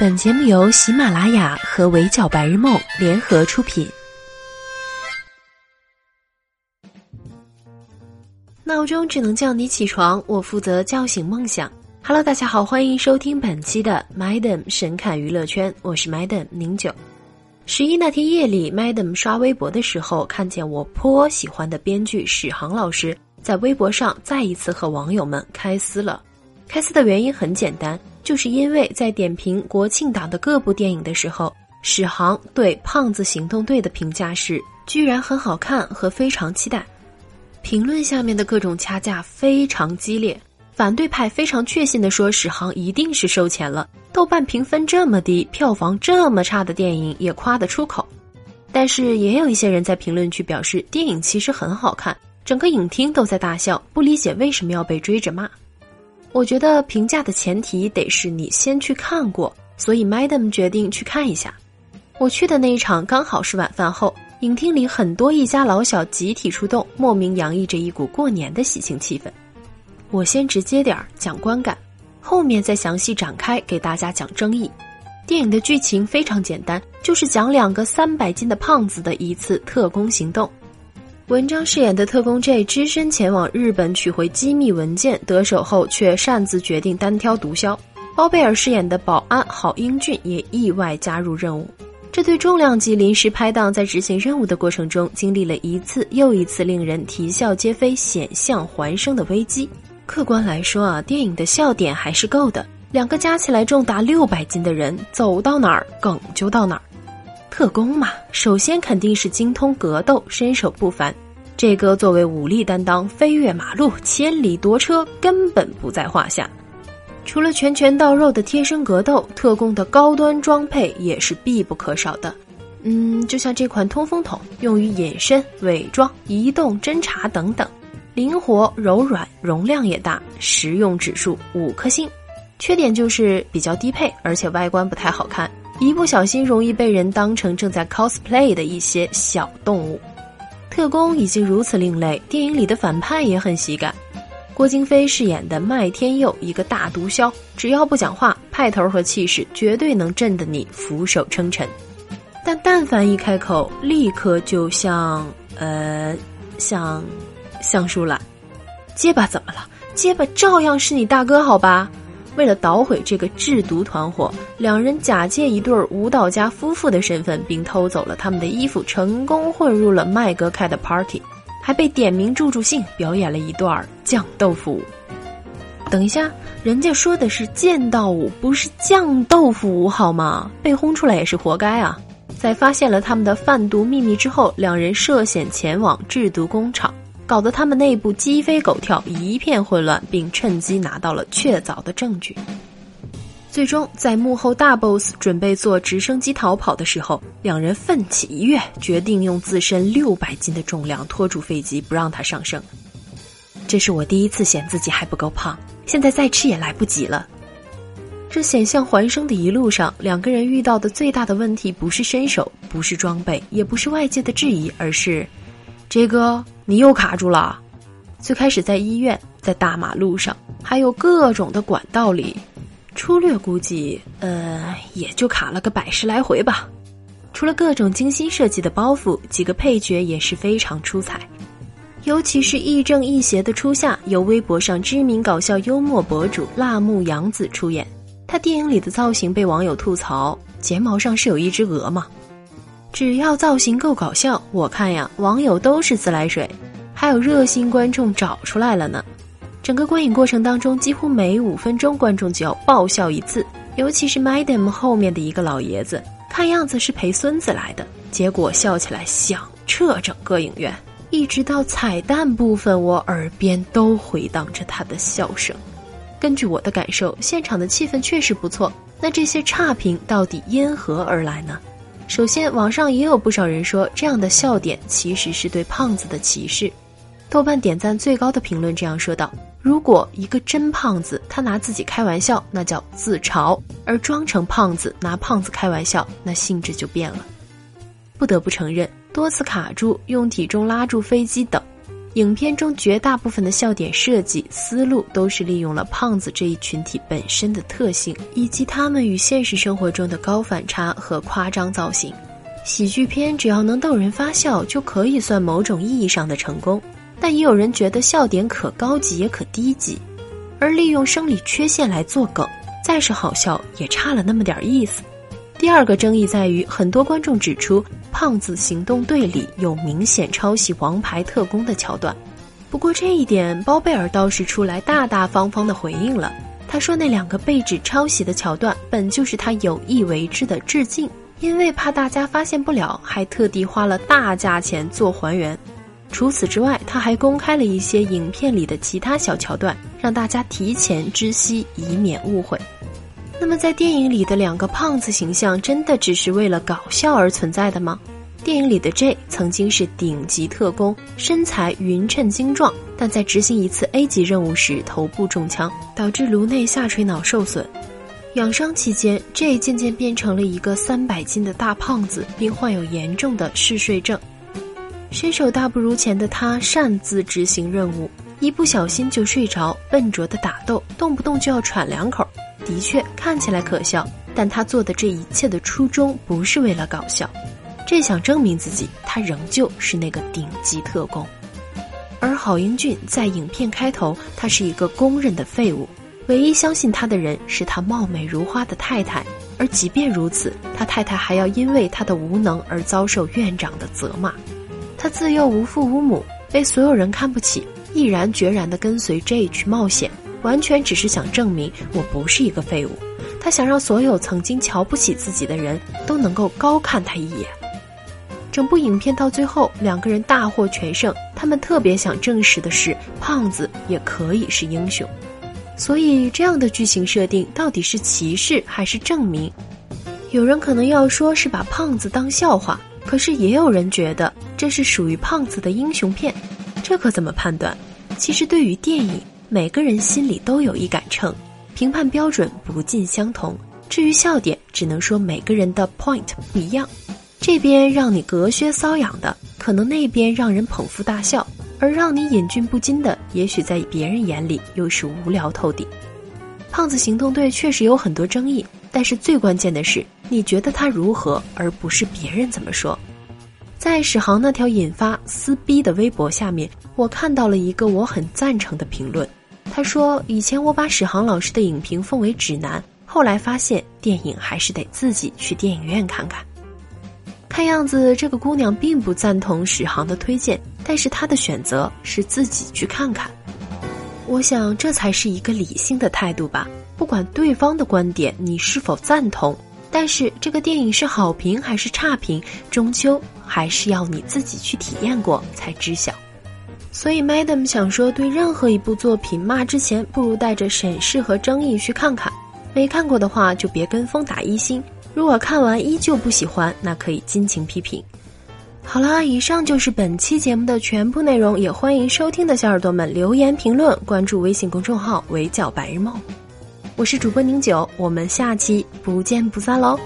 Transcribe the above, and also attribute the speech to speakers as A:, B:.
A: 本节目由喜马拉雅和围剿白日梦联合出品。闹钟只能叫你起床，我负责叫醒梦想。Hello，大家好，欢迎收听本期的 Madam 神侃娱乐圈，我是 Madam 宁九。十一那天夜里，Madam 刷微博的时候，看见我颇喜欢的编剧史航老师在微博上再一次和网友们开撕了。开撕的原因很简单。就是因为在点评国庆档的各部电影的时候，史航对《胖子行动队》的评价是居然很好看和非常期待。评论下面的各种掐架非常激烈，反对派非常确信的说史航一定是收钱了。豆瓣评分这么低，票房这么差的电影也夸得出口。但是也有一些人在评论区表示电影其实很好看，整个影厅都在大笑，不理解为什么要被追着骂。我觉得评价的前提得是你先去看过，所以 Madam 决定去看一下。我去的那一场刚好是晚饭后，影厅里很多一家老小集体出动，莫名洋溢着一股过年的喜庆气氛。我先直接点儿讲观感，后面再详细展开给大家讲争议。电影的剧情非常简单，就是讲两个三百斤的胖子的一次特工行动。文章饰演的特工 J 只身前往日本取回机密文件，得手后却擅自决定单挑毒枭。包贝尔饰演的保安郝英俊也意外加入任务。这对重量级临时拍档在执行任务的过程中，经历了一次又一次令人啼笑皆非、险象环生的危机。客观来说啊，电影的笑点还是够的。两个加起来重达六百斤的人，走到哪儿梗就到哪儿。特工嘛，首先肯定是精通格斗，身手不凡。这个作为武力担当，飞越马路、千里夺车根本不在话下。除了拳拳到肉的贴身格斗，特工的高端装配也是必不可少的。嗯，就像这款通风筒，用于隐身、伪装、移动、侦查等等，灵活、柔软，容量也大，实用指数五颗星。缺点就是比较低配，而且外观不太好看。一不小心容易被人当成正在 cosplay 的一些小动物。特工已经如此另类，电影里的反派也很喜感。郭京飞饰演的麦天佑，一个大毒枭，只要不讲话，派头和气势绝对能震得你俯首称臣。但但凡一开口，立刻就像呃，像像树懒。结巴怎么了？结巴照样是你大哥，好吧？为了捣毁这个制毒团伙，两人假借一对舞蹈家夫妇的身份，并偷走了他们的衣服，成功混入了麦哥开的 party，还被点名助助兴，表演了一段酱豆腐舞。等一下，人家说的是剑道舞，不是酱豆腐舞，好吗？被轰出来也是活该啊！在发现了他们的贩毒秘密之后，两人涉险前往制毒工厂。搞得他们内部鸡飞狗跳，一片混乱，并趁机拿到了确凿的证据。最终，在幕后大 boss 准备坐直升机逃跑的时候，两人奋起一跃，决定用自身六百斤的重量拖住飞机，不让它上升。这是我第一次嫌自己还不够胖，现在再吃也来不及了。这险象环生的一路上，两个人遇到的最大的问题不是身手，不是装备，也不是外界的质疑，而是。这个你又卡住了。最开始在医院，在大马路上，还有各种的管道里，粗略估计，呃，也就卡了个百十来回吧。除了各种精心设计的包袱，几个配角也是非常出彩。尤其是亦正亦邪的初夏，由微博上知名搞笑幽默博主辣目洋子出演。他电影里的造型被网友吐槽，睫毛上是有一只鹅吗？只要造型够搞笑，我看呀，网友都是自来水，还有热心观众找出来了呢。整个观影过程当中，几乎每五分钟观众就要爆笑一次，尤其是 Madam 后面的一个老爷子，看样子是陪孙子来的，结果笑起来响彻整个影院，一直到彩蛋部分，我耳边都回荡着他的笑声。根据我的感受，现场的气氛确实不错。那这些差评到底因何而来呢？首先，网上也有不少人说，这样的笑点其实是对胖子的歧视。豆瓣点赞最高的评论这样说道：“如果一个真胖子他拿自己开玩笑，那叫自嘲；而装成胖子拿胖子开玩笑，那性质就变了。”不得不承认，多次卡住、用体重拉住飞机等，影片中绝大部分的笑点设计思路都是利用了胖子这一群体本身的特性，以及他们与现实生活中的高反差和夸张造型。喜剧片只要能逗人发笑，就可以算某种意义上的成功。但也有人觉得笑点可高级也可低级，而利用生理缺陷来做梗，再是好笑也差了那么点意思。第二个争议在于，很多观众指出，《胖子行动队》里有明显抄袭《王牌特工》的桥段。不过这一点，包贝尔倒是出来大大方方的回应了。他说，那两个被指抄袭的桥段，本就是他有意为之的致敬，因为怕大家发现不了，还特地花了大价钱做还原。除此之外，他还公开了一些影片里的其他小桥段，让大家提前知悉，以免误会。那么，在电影里的两个胖子形象，真的只是为了搞笑而存在的吗？电影里的 J 曾经是顶级特工，身材匀称精壮，但在执行一次 A 级任务时，头部中枪，导致颅内下垂脑受损。养伤期间，J 渐渐变成了一个三百斤的大胖子，并患有严重的嗜睡症。身手大不如前的他，擅自执行任务，一不小心就睡着，笨拙的打斗，动不动就要喘两口。的确看起来可笑，但他做的这一切的初衷不是为了搞笑，这想证明自己，他仍旧是那个顶级特工。而郝英俊在影片开头，他是一个公认的废物，唯一相信他的人是他貌美如花的太太，而即便如此，他太太还要因为他的无能而遭受院长的责骂。他自幼无父无母，被所有人看不起，毅然决然地跟随 J 去冒险。完全只是想证明我不是一个废物，他想让所有曾经瞧不起自己的人都能够高看他一眼。整部影片到最后，两个人大获全胜，他们特别想证实的是，胖子也可以是英雄。所以，这样的剧情设定到底是歧视还是证明？有人可能要说是把胖子当笑话，可是也有人觉得这是属于胖子的英雄片，这可怎么判断？其实，对于电影。每个人心里都有一杆秤，评判标准不尽相同。至于笑点，只能说每个人的 point 不一样。这边让你隔靴搔痒的，可能那边让人捧腹大笑；而让你忍俊不禁的，也许在别人眼里又是无聊透顶。胖子行动队确实有很多争议，但是最关键的是，你觉得他如何，而不是别人怎么说。在史航那条引发撕逼的微博下面，我看到了一个我很赞成的评论。他说：“以前我把史航老师的影评奉为指南，后来发现电影还是得自己去电影院看看。看样子这个姑娘并不赞同史航的推荐，但是她的选择是自己去看看。我想这才是一个理性的态度吧。不管对方的观点你是否赞同，但是这个电影是好评还是差评，终究还是要你自己去体验过才知晓。”所以，Madam 想说，对任何一部作品骂之前，不如带着审视和争议去看看。没看过的话，就别跟风打一星。如果看完依旧不喜欢，那可以尽情批评。好啦，以上就是本期节目的全部内容，也欢迎收听的小耳朵们留言评论，关注微信公众号“围剿白日梦”。我是主播宁九，我们下期不见不散喽。